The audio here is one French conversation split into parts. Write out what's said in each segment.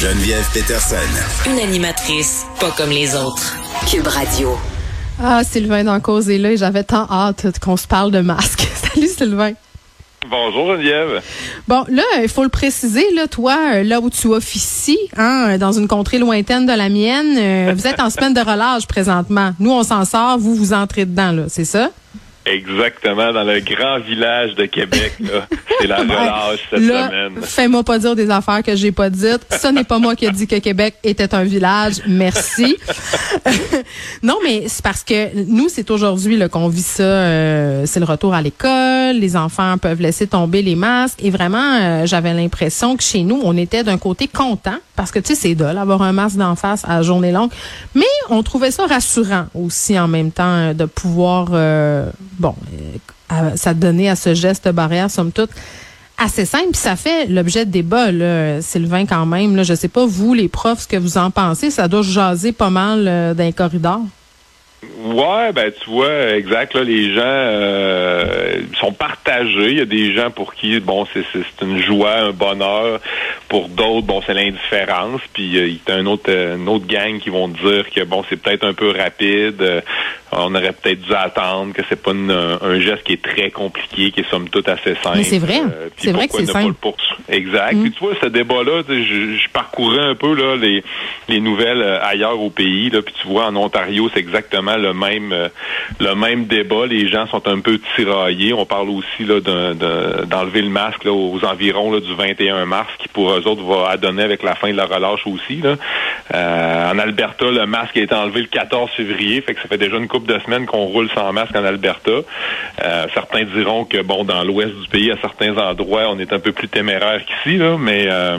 Geneviève Peterson. Une animatrice pas comme les autres. Cube Radio. Ah, Sylvain dans Cause est là et j'avais tant hâte qu'on se parle de masque. Salut Sylvain. Bonjour Geneviève. Bon, là, il faut le préciser, là, toi, là où tu officies, hein, dans une contrée lointaine de la mienne, euh, vous êtes en semaine de relâche présentement. Nous, on s'en sort, vous, vous entrez dedans, là, c'est ça? Exactement, dans le grand village de Québec. C'est la relâche cette là, semaine. Fais-moi pas dire des affaires que j'ai pas dites. Ce n'est pas moi qui ai dit que Québec était un village. Merci. non, mais c'est parce que nous, c'est aujourd'hui qu'on vit ça. euh, c'est le retour à l'école. Les enfants peuvent laisser tomber les masques. Et vraiment, euh, j'avais l'impression que chez nous, on était d'un côté content parce que tu sais, c'est dole avoir un masque d'en face à la journée longue. Mais on trouvait ça rassurant aussi en même temps euh, de pouvoir, euh, bon, à- ça donnait à ce geste barrière, somme toute, assez simple. Puis ça fait l'objet de débat, Sylvain, quand même. Là, je sais pas, vous, les profs, ce que vous en pensez. Ça doit jaser pas mal euh, dans les corridors. Ouais, ben tu vois, exact. Là, les gens euh, sont partagés. Il y a des gens pour qui, bon, c'est une joie, un bonheur. Pour d'autres, bon, c'est l'indifférence. Puis euh, il y a un autre, euh, une autre gang qui vont dire que bon, c'est peut-être un peu rapide. On aurait peut-être dû attendre que c'est pas une- un geste qui est très compliqué, qui est somme toute assez simple. Mais c'est vrai. Euh, C'est vrai que c'est simple. Exact. Mm. Puis tu vois, ce débat-là, je, je parcourais un peu là les, les nouvelles euh, ailleurs au pays. Là, puis tu vois, en Ontario, c'est exactement le même euh, le même débat. Les gens sont un peu tiraillés. On parle aussi là d'enlever le masque là, aux environs là, du 21 mars, qui pour eux autres va adonner avec la fin de la relâche aussi. Là. Euh, en Alberta, le masque a été enlevé le 14 février, fait que ça fait déjà une couple de semaines qu'on roule sans masque en Alberta. Euh, certains diront que bon, dans l'ouest du pays, à certains endroits, on est un peu plus téméraire qu'ici, là, mais euh,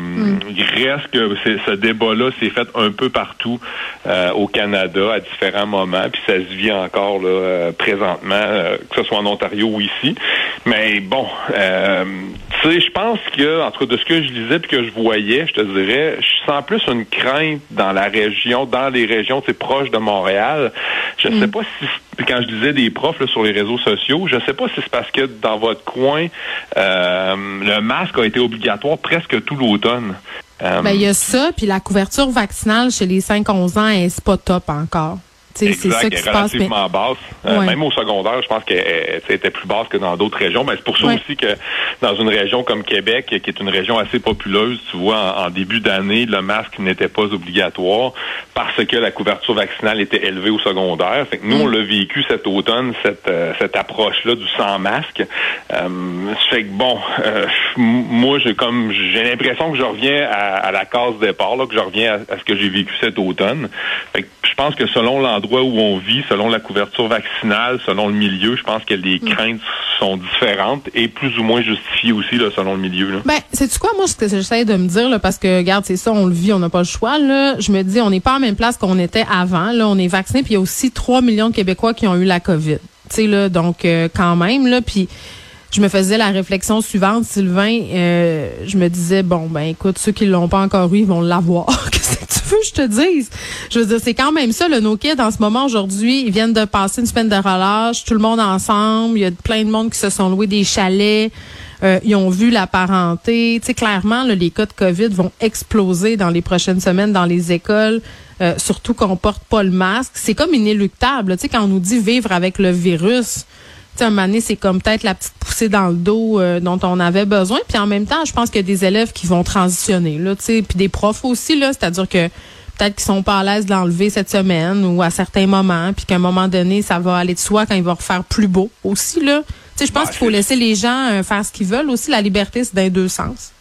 il reste que ce débat-là s'est fait un peu partout euh, au Canada à différents moments, puis ça se vit encore là, présentement, que ce soit en Ontario ou ici. Mais bon, je pense que, entre de ce que je lisais puis que je voyais, je te dirais, je sens plus une crainte dans la région, dans les régions, c'est proche de Montréal. Je ne sais pas si, quand je disais des profs là, sur les réseaux sociaux, je ne sais pas si c'est parce que dans votre coin, euh, le masque a été obligatoire presque tout l'automne. Euh, Ben, il y a ça, puis la couverture vaccinale chez les 5-11 ans, c'est pas top encore. C'est ça qui elle se est passe. mais- relativement basse. Euh, Ouais. Même au secondaire, je pense qu'elle elle, elle était plus basse que dans d'autres régions. Ben, c'est pour ça Ouais. aussi que dans une région comme Québec, qui est une région assez populeuse, tu vois, en, en début d'année, le masque n'était pas obligatoire parce que la couverture vaccinale était élevée au secondaire. Fait que nous, Mm. on l'a vécu cet automne, cette, euh, cette approche-là du sans masque. Euh, fait que bon, euh, moi, j'ai comme j'ai l'impression que je reviens à, à la case départ, là, que je reviens à, à ce que j'ai vécu cet automne. Fait que pense que selon l'endroit où on vit, selon la couverture vaccinale, selon le milieu, je pense que les craintes sont différentes et plus ou moins justifiées aussi là, selon le milieu. Là. Ben, c'est quoi, moi, ce que j'essaie de me dire, là, parce que, regarde, c'est ça, on le vit, on n'a pas le choix, là. Je me dis, on n'est pas en même place qu'on était avant, là. On est vacciné, puis il y a aussi 3 millions de Québécois qui ont eu la COVID. Tu sais, là, donc, euh, quand même, là, puis je me faisais la réflexion suivante, Sylvain, euh, je me disais, bon, ben, écoute, ceux qui l'ont pas encore eu, ils vont l'avoir. Qu'est-ce que tu veux que je te dise? Je veux dire, c'est quand même ça, le No Kids, en ce moment, aujourd'hui, ils viennent de passer une semaine de relâche, tout le monde ensemble, il y a plein de monde qui se sont loués des chalets, euh, ils ont vu la parenté. Tu sais, clairement, là, les cas de COVID vont exploser dans les prochaines semaines dans les écoles, euh, surtout qu'on porte pas le masque. C'est comme inéluctable. Tu sais, quand on nous dit vivre avec le virus, sais, un moment donné, c'est comme peut-être la petite poussée dans le dos euh, dont on avait besoin. Puis en même temps, je pense qu'il y a des élèves qui vont transitionner, là, tu sais, puis des profs aussi, là, c'est-à-dire que peut-être qu'ils sont pas à l'aise de l'enlever cette semaine ou à certains moments, puis qu'à un moment donné, ça va aller de soi quand il va refaire plus beau aussi, là. Tu sais, je pense Ouais, qu'il faut laisser les gens euh, faire ce qu'ils veulent aussi. La liberté, c'est dans les deux sens.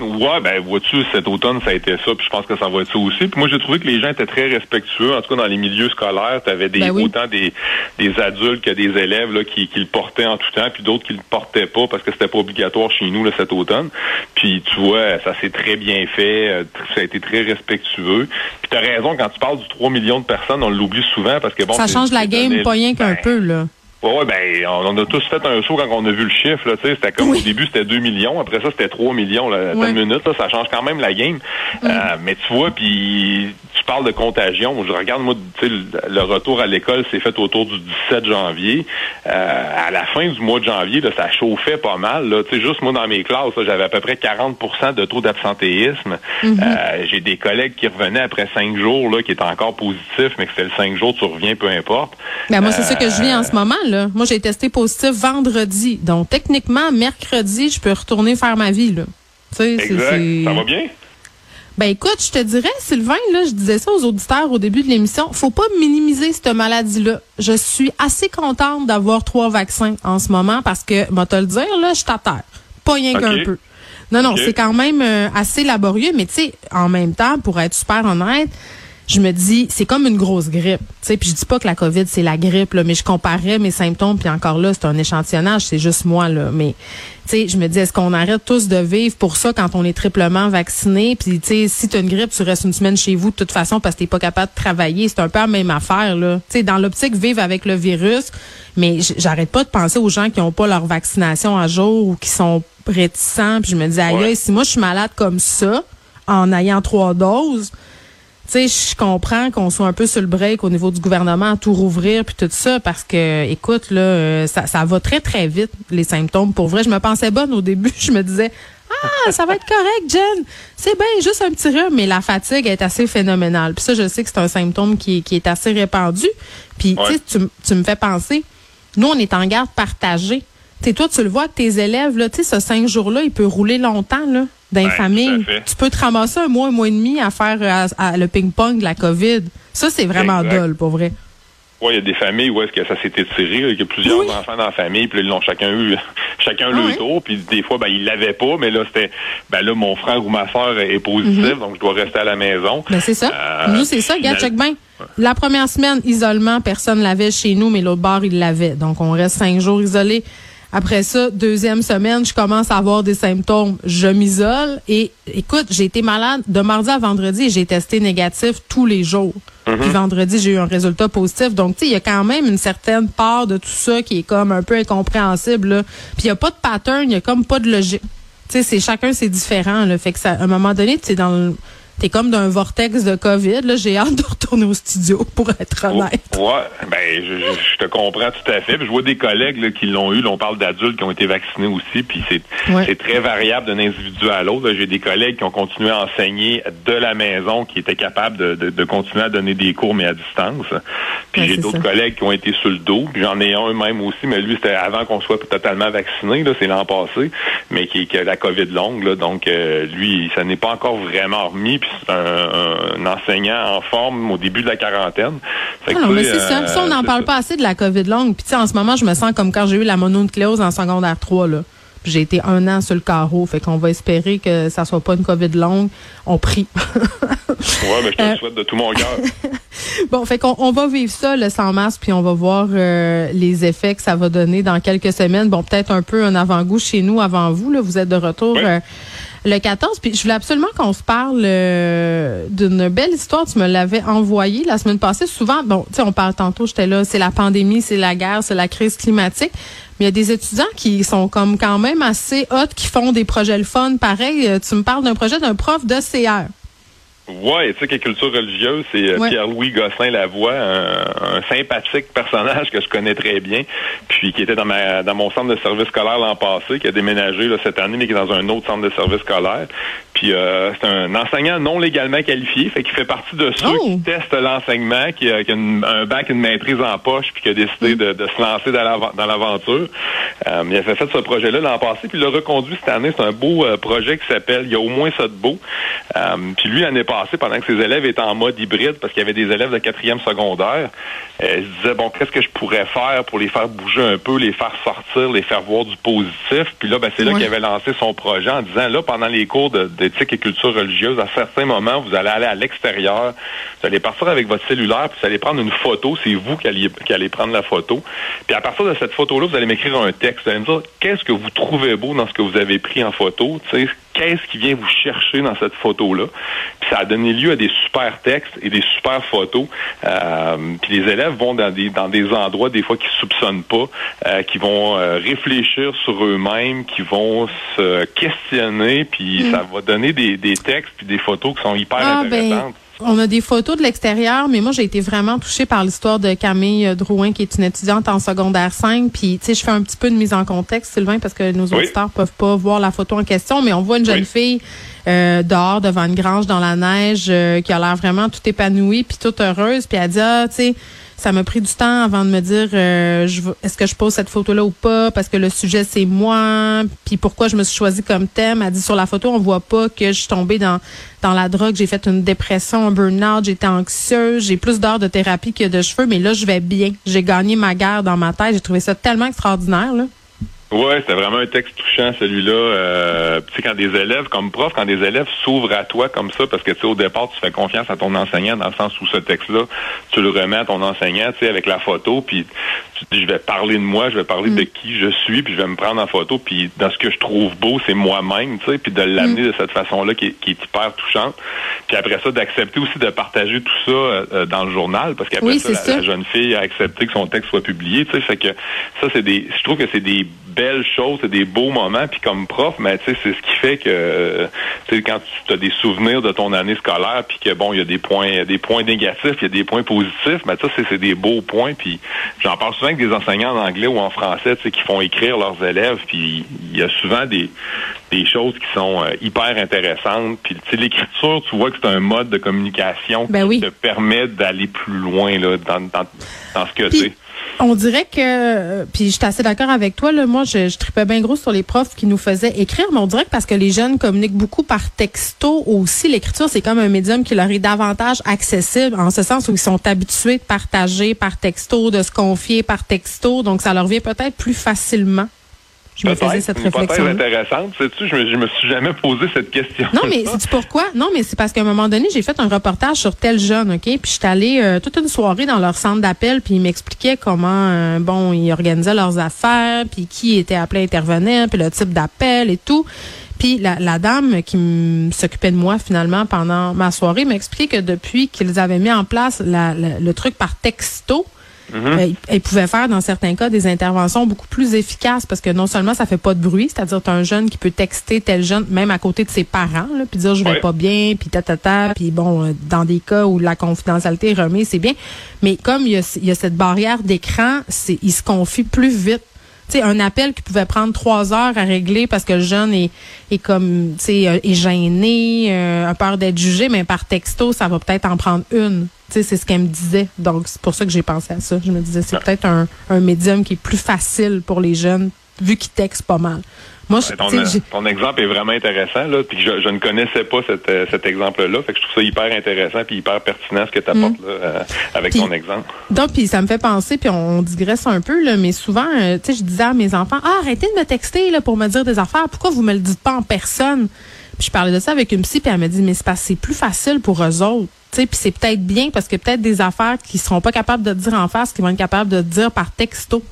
Ouais, ben vois-tu, cet automne, ça a été ça, puis je pense que ça va être ça aussi. Puis moi, j'ai trouvé que les gens étaient très respectueux. En tout cas, dans les milieux scolaires, tu avais des, Ben oui. autant des, des adultes que des élèves là, qui, qui le portaient en tout temps, puis d'autres qui le portaient pas parce que c'était pas obligatoire chez nous là, cet automne. Puis tu vois, ça s'est très bien fait, euh, ça a été très respectueux. Puis tu as raison, quand tu parles du 3 millions de personnes, on l'oublie souvent parce que bon... ça change la game donné- pas rien qu'un ben, peu, là. Ouais, ouais, ben, on, on a tous fait un saut quand on a vu le chiffre, là, tu sais, c'était comme Oui. au début, c'était 2 millions, après ça, c'était 3 millions, là, une minute, là, ça change quand même la game. Euh, mais tu vois, puis parles de contagion. Je regarde, moi, le retour à l'école s'est fait autour du 17 janvier. Euh, à la fin du mois de janvier, là, ça chauffait pas mal. Là. Juste moi, dans mes classes, j'avais à peu près 40% de taux d'absentéisme. Mm-hmm. Euh, j'ai des collègues qui revenaient après cinq jours, là, qui étaient encore positifs, mais que c'était le cinq jours, tu reviens, peu importe. Ben, moi, c'est ça que je vis en ce moment. Là. Moi, j'ai testé positif vendredi. Donc, techniquement, mercredi, je peux retourner faire ma vie. Là. exact. Ça va bien? Ben écoute, je te dirais, Sylvain, là, je disais ça aux auditeurs au début de l'émission, faut pas minimiser cette maladie-là. Je suis assez contente d'avoir trois vaccins en ce moment parce que, moi te le dire, là, je t'attends. Pas rien qu'un peu. Non, non, c'est quand même euh, assez laborieux, mais tu sais, en même temps, pour être super honnête, je me dis, c'est comme une grosse grippe. Tu sais, puis je dis pas que la COVID, c'est la grippe, là, mais je comparais mes symptômes, puis encore là, c'est un échantillonnage, c'est juste moi, là. Mais, tu sais, je me dis, est-ce qu'on arrête tous de vivre pour ça quand on est triplement vacciné? Puis, tu sais, si tu as une grippe, tu restes une semaine chez vous de toute façon parce que t'es pas capable de travailler. C'est un peu la même affaire, là. Tu sais, dans l'optique, vivre avec le virus, mais j'arrête pas de penser aux gens qui ont pas leur vaccination à jour ou qui sont réticents. Puis je me dis, aïe, si moi je suis malade comme ça, en ayant trois doses, tu sais, je comprends qu'on soit un peu sur le break au niveau du gouvernement à tout rouvrir puis tout ça parce que, écoute, là, euh, ça, ça va très, très vite, les symptômes. Pour vrai, je me pensais bonne au début. Je me disais, ah, ça va être correct, Jen. C'est bien, juste un petit rhume, mais la fatigue est assez phénoménale. Puis ça, je sais que c'est un symptôme qui, qui est assez répandu. Puis, tu, tu me fais penser, nous, on est en garde partagée. Tu toi, tu le vois que tes élèves, là, tu sais, ce cinq jours-là, il peut rouler longtemps, là dans famille. Tu peux te ramasser un mois, un mois et demi à faire euh, le ping-pong de la COVID. Ça, c'est vraiment dole, pour vrai. Oui, il y a des familles où est-ce que ça s'est étiré, il y a plusieurs enfants dans la famille, puis ils l'ont chacun eu, chacun le ah tour, puis des fois, ben, ils l'avaient pas, mais là, c'était, ben là, mon frère ou ma soeur est positif, mhm. donc je dois rester à la maison. Ben, c'est ça. Euh, nous, c'est ça, regarde, check bien. La première semaine, isolement, personne l'avait chez nous, mais l'autre bar, il l'avait. Donc, on reste cinq jours isolés. Après ça, deuxième semaine, je commence à avoir des symptômes. Je m'isole et écoute, j'ai été malade de mardi à vendredi et j'ai testé négatif tous les jours. Mhm. Puis vendredi, j'ai eu un résultat positif. Donc, tu sais, il y a quand même une certaine part de tout ça qui est comme un peu incompréhensible. Là. Puis il n'y a pas de pattern, il n'y a comme pas de logique. Tu sais, c'est chacun c'est différent. Là. Fait que ça, à un moment donné, tu es dans le T'es comme d'un vortex de COVID. Là, j'ai hâte de retourner au studio, pour être oh, honnête. ouais, ben, je, te comprends tout à fait. je vois des collègues qui l'ont eu. Là, on parle d'adultes qui ont été vaccinés aussi. Puis c'est très variable d'un individu à l'autre. J'ai des collègues qui ont continué à enseigner de la maison, qui étaient capables de, de, de continuer à donner des cours, mais à distance. Puis j'ai d'autres collègues qui ont été sur le dos. Puis j'en ai un même aussi, mais lui, c'était avant qu'on soit totalement vacciné. Là, c'est l'an passé, mais qui, qui a la COVID longue. Là, donc, euh, lui, ça n'est pas encore vraiment remis c'est un, enseignant en forme au début de la quarantaine. non, mais c'est ça. Ça, on n'en parle pas assez de la COVID longue. Puis, en ce moment, je me sens comme quand j'ai eu la mononucléose en secondaire 3, là. J'ai été un an sur le carreau. Fait qu'on va espérer que ça soit pas une COVID longue. On prie. ouais, mais je te le euh, souhaite de tout mon cœur. bon, fait qu'on on va vivre ça, le sans masque, puis on va voir euh, les effets que ça va donner dans quelques semaines. Bon, peut-être un peu un avant-goût chez nous avant vous. Là. Vous êtes de retour. Euh, le 14. Puis je voulais absolument qu'on se parle euh, d'une belle histoire. Tu me l'avais envoyée la semaine passée. Souvent, bon, tu sais, on parle tantôt, j'étais là, c'est la pandémie, c'est la guerre, c'est la crise climatique. Mais il y a des étudiants qui sont comme quand même assez hot, qui font des projets le fun. Pareil, euh, tu me parles d'un projet d'un prof de CR. Ouais, tu sais, que culture religieuse, c'est euh, Pierre-Louis Gosselin-Lavoie, un, un, sympathique personnage que je connais très bien, puis qui était dans ma dans mon centre de service scolaire l'an passé, qui a déménagé là, cette année, mais qui est dans un autre centre de service scolaire. Puis euh, c'est un enseignant non légalement qualifié, fait qu'il fait partie de ceux qui oh! testent l'enseignement, qui, a, qui a un bac, une maîtrise en poche, puis qui a décidé de, de se lancer dans l'aventure. Euh, il a fait, ce projet-là l'an passé, puis il l'a reconduit cette année. C'est un beau euh, projet qui s'appelle Il y a au moins ça de beau. puis lui, l'année passée, pendant que ses élèves étaient en mode hybride, parce qu'il y avait des élèves de quatrième secondaire, il se disait, bon, qu'est-ce que je pourrais faire pour les faire bouger un peu, les faire sortir, les faire voir du positif? Puis là, ben, c'est là qu'il avait lancé son projet en disant, là, pendant les cours d'éthique et culture religieuse, à certains moments, vous allez aller à l'extérieur, vous allez partir avec votre cellulaire, puis vous allez prendre une photo, c'est vous qui allez, qui allez prendre la photo. Puis à partir de cette photo-là, vous allez m'écrire un texte, vous allez me dire, qu'est-ce que vous trouvez beau dans ce que vous avez pris en photo, qu'est-ce qui vient vous chercher dans cette photo-là. Puis ça a donné lieu à des super textes et des super photos. Euh, puis les élèves vont dans des dans des endroits des fois qu'ils soupçonnent pas, euh, qui vont euh, réfléchir sur eux-mêmes, qui vont se questionner, puis mm. ça va donner des, des textes puis des photos qui sont hyper ah, ben, intéressantes. On a des photos de l'extérieur, mais moi, j'ai été vraiment touchée par l'histoire de Camille Drouin, qui est une étudiante en secondaire 5. Puis, tu sais, je fais un petit peu de mise en contexte, Sylvain, parce que nos auditeurs peuvent pas voir la photo en question, mais on voit une jeune fille euh, dehors devant une grange dans la neige euh, qui a l'air vraiment tout épanouie puis toute heureuse. Puis elle dit, ah, tu sais, ça m'a pris du temps avant de me dire euh, est-ce que je pose cette photo-là ou pas? Parce que le sujet c'est moi puis pourquoi je me suis choisie comme thème. Elle dit sur la photo on voit pas que je suis tombée dans dans la drogue, j'ai fait une dépression, un burn-out, j'étais anxieuse, j'ai plus d'heures de thérapie que de cheveux, mais là je vais bien. J'ai gagné ma guerre dans ma tête. J'ai trouvé ça tellement extraordinaire là. Ouais, c'était vraiment un texte touchant celui-là. Euh, tu sais, quand des élèves, comme prof, quand des élèves s'ouvrent à toi comme ça, parce que tu sais, au départ, tu fais confiance à ton enseignant dans le sens où ce texte-là, tu le remets à ton enseignant, tu sais, avec la photo, puis tu dis, je vais parler de moi, je vais parler de mm. qui je suis, puis je vais me prendre en photo, puis dans ce que je trouve beau, c'est moi-même, tu sais, puis de l'amener mm. de cette façon-là qui, qui, est hyper touchante. Puis après ça, d'accepter aussi de partager tout ça euh, dans le journal, parce qu'après ça, la, jeune fille a accepté que son texte soit publié, tu sais, fait que ça, c'est des, je trouve que c'est des belles choses, c'est des beaux moments. Puis comme prof, mais tu sais, c'est ce qui fait que euh, tu sais quand tu as des souvenirs de ton année scolaire, puis que bon, il y a des points, des points négatifs, il y a des points positifs, mais ça c'est des beaux points. Puis j'en parle souvent avec des enseignants en anglais ou en français, tu sais, qui font écrire leurs élèves. Puis il y a souvent des des choses qui sont euh, hyper intéressantes. Puis tu sais, l'écriture, tu vois que c'est un mode de communication ben qui te permet d'aller plus loin là dans dans, dans ce que tu sais. On dirait que, puis je suis assez d'accord avec toi, là, moi je, je tripais bien gros sur les profs qui nous faisaient écrire, mais on dirait que parce que les jeunes communiquent beaucoup par texto aussi, l'écriture c'est comme un médium qui leur est davantage accessible, en ce sens où ils sont habitués de partager par texto, de se confier par texto, donc ça leur vient peut-être plus facilement. Je me faisais cette réflexion. C'est intéressante. Sais-tu, je me, je me suis jamais posé cette question. Non, mais c'est pourquoi? Non, mais c'est parce qu'à un moment donné, j'ai fait un reportage sur tel jeune, OK? Puis je suis allée euh, toute une soirée dans leur centre d'appel, puis ils m'expliquaient comment, euh, bon, ils organisaient leurs affaires, puis qui était appelé à intervenir, puis le type d'appel et tout. Puis la, la dame qui s'occupait de moi finalement pendant ma soirée m'expliquait que depuis qu'ils avaient mis en place la, le truc par texto, Mm elle, pouvait faire dans certains cas des interventions beaucoup plus efficaces parce que non seulement ça fait pas de bruit, c'est-à-dire tu un jeune qui peut texter tel jeune même à côté de ses parents là, puis dire je vais pas bien, puis ta ta ta, puis bon euh, dans des cas où la confidentialité est remise, c'est bien, mais comme il y a, y a cette barrière d'écran, c'est il se confie plus vite. Sais, un appel qui pouvait prendre trois heures à régler parce que le jeune est, est comme, tu sais, euh, est gêné, euh, a peur d'être jugé, mais par texto, ça va peut-être en prendre une. C'est ce qu'elle me disait. Donc, c'est pour ça que j'ai pensé à ça. Je me disais, c'est peut-être un, un médium qui est plus facile pour les jeunes, vu qu'ils textent pas mal. Moi, ton, exemple est vraiment intéressant, là, puis je, je ne connaissais pas cet, euh, cet exemple-là. Fait que je trouve ça hyper intéressant puis hyper pertinent ce que tu apportes mm. là, euh, avec ton exemple. Donc, puis ça me fait penser, puis on, digresse un peu, là, mais souvent, euh, tu sais, je disais à mes enfants, ah, arrêtez de me texter là, pour me dire des affaires. Pourquoi vous me le dites pas en personne? Puis je parlais de ça avec une psy, puis elle m'a dit, mais c'est parce c'est plus facile pour eux autres. Puis c'est peut-être bien parce que peut-être des affaires qu'ils seront pas capables de dire en face, qu'ils vont être capables de dire par texto.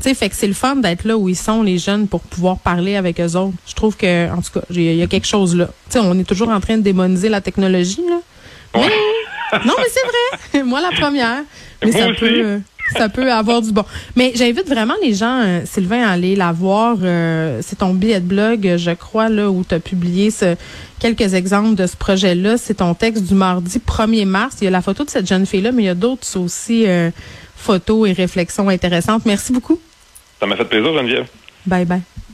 Tu sais, fait que c'est le fun d'être là où ils sont, les jeunes, pour pouvoir parler avec eux autres. Je trouve que, en tout cas, il y a quelque chose là. Tu sais, on est toujours en train de démoniser la technologie, là. Mais, non, mais c'est vrai. Moi, la première. Mais ça peut, euh, ça peut avoir du bon. Mais j'invite vraiment les gens, euh, Sylvain, à aller la voir. Euh, c'est ton billet de blog, je crois, là, où tu as publié ce, quelques exemples de ce projet-là. C'est ton texte du mardi 1er mars. Il y a la photo de cette jeune fille-là, mais il y a d'autres aussi photos et réflexions intéressantes. Merci beaucoup. Ça m'a fait plaisir, Geneviève. Bye bye.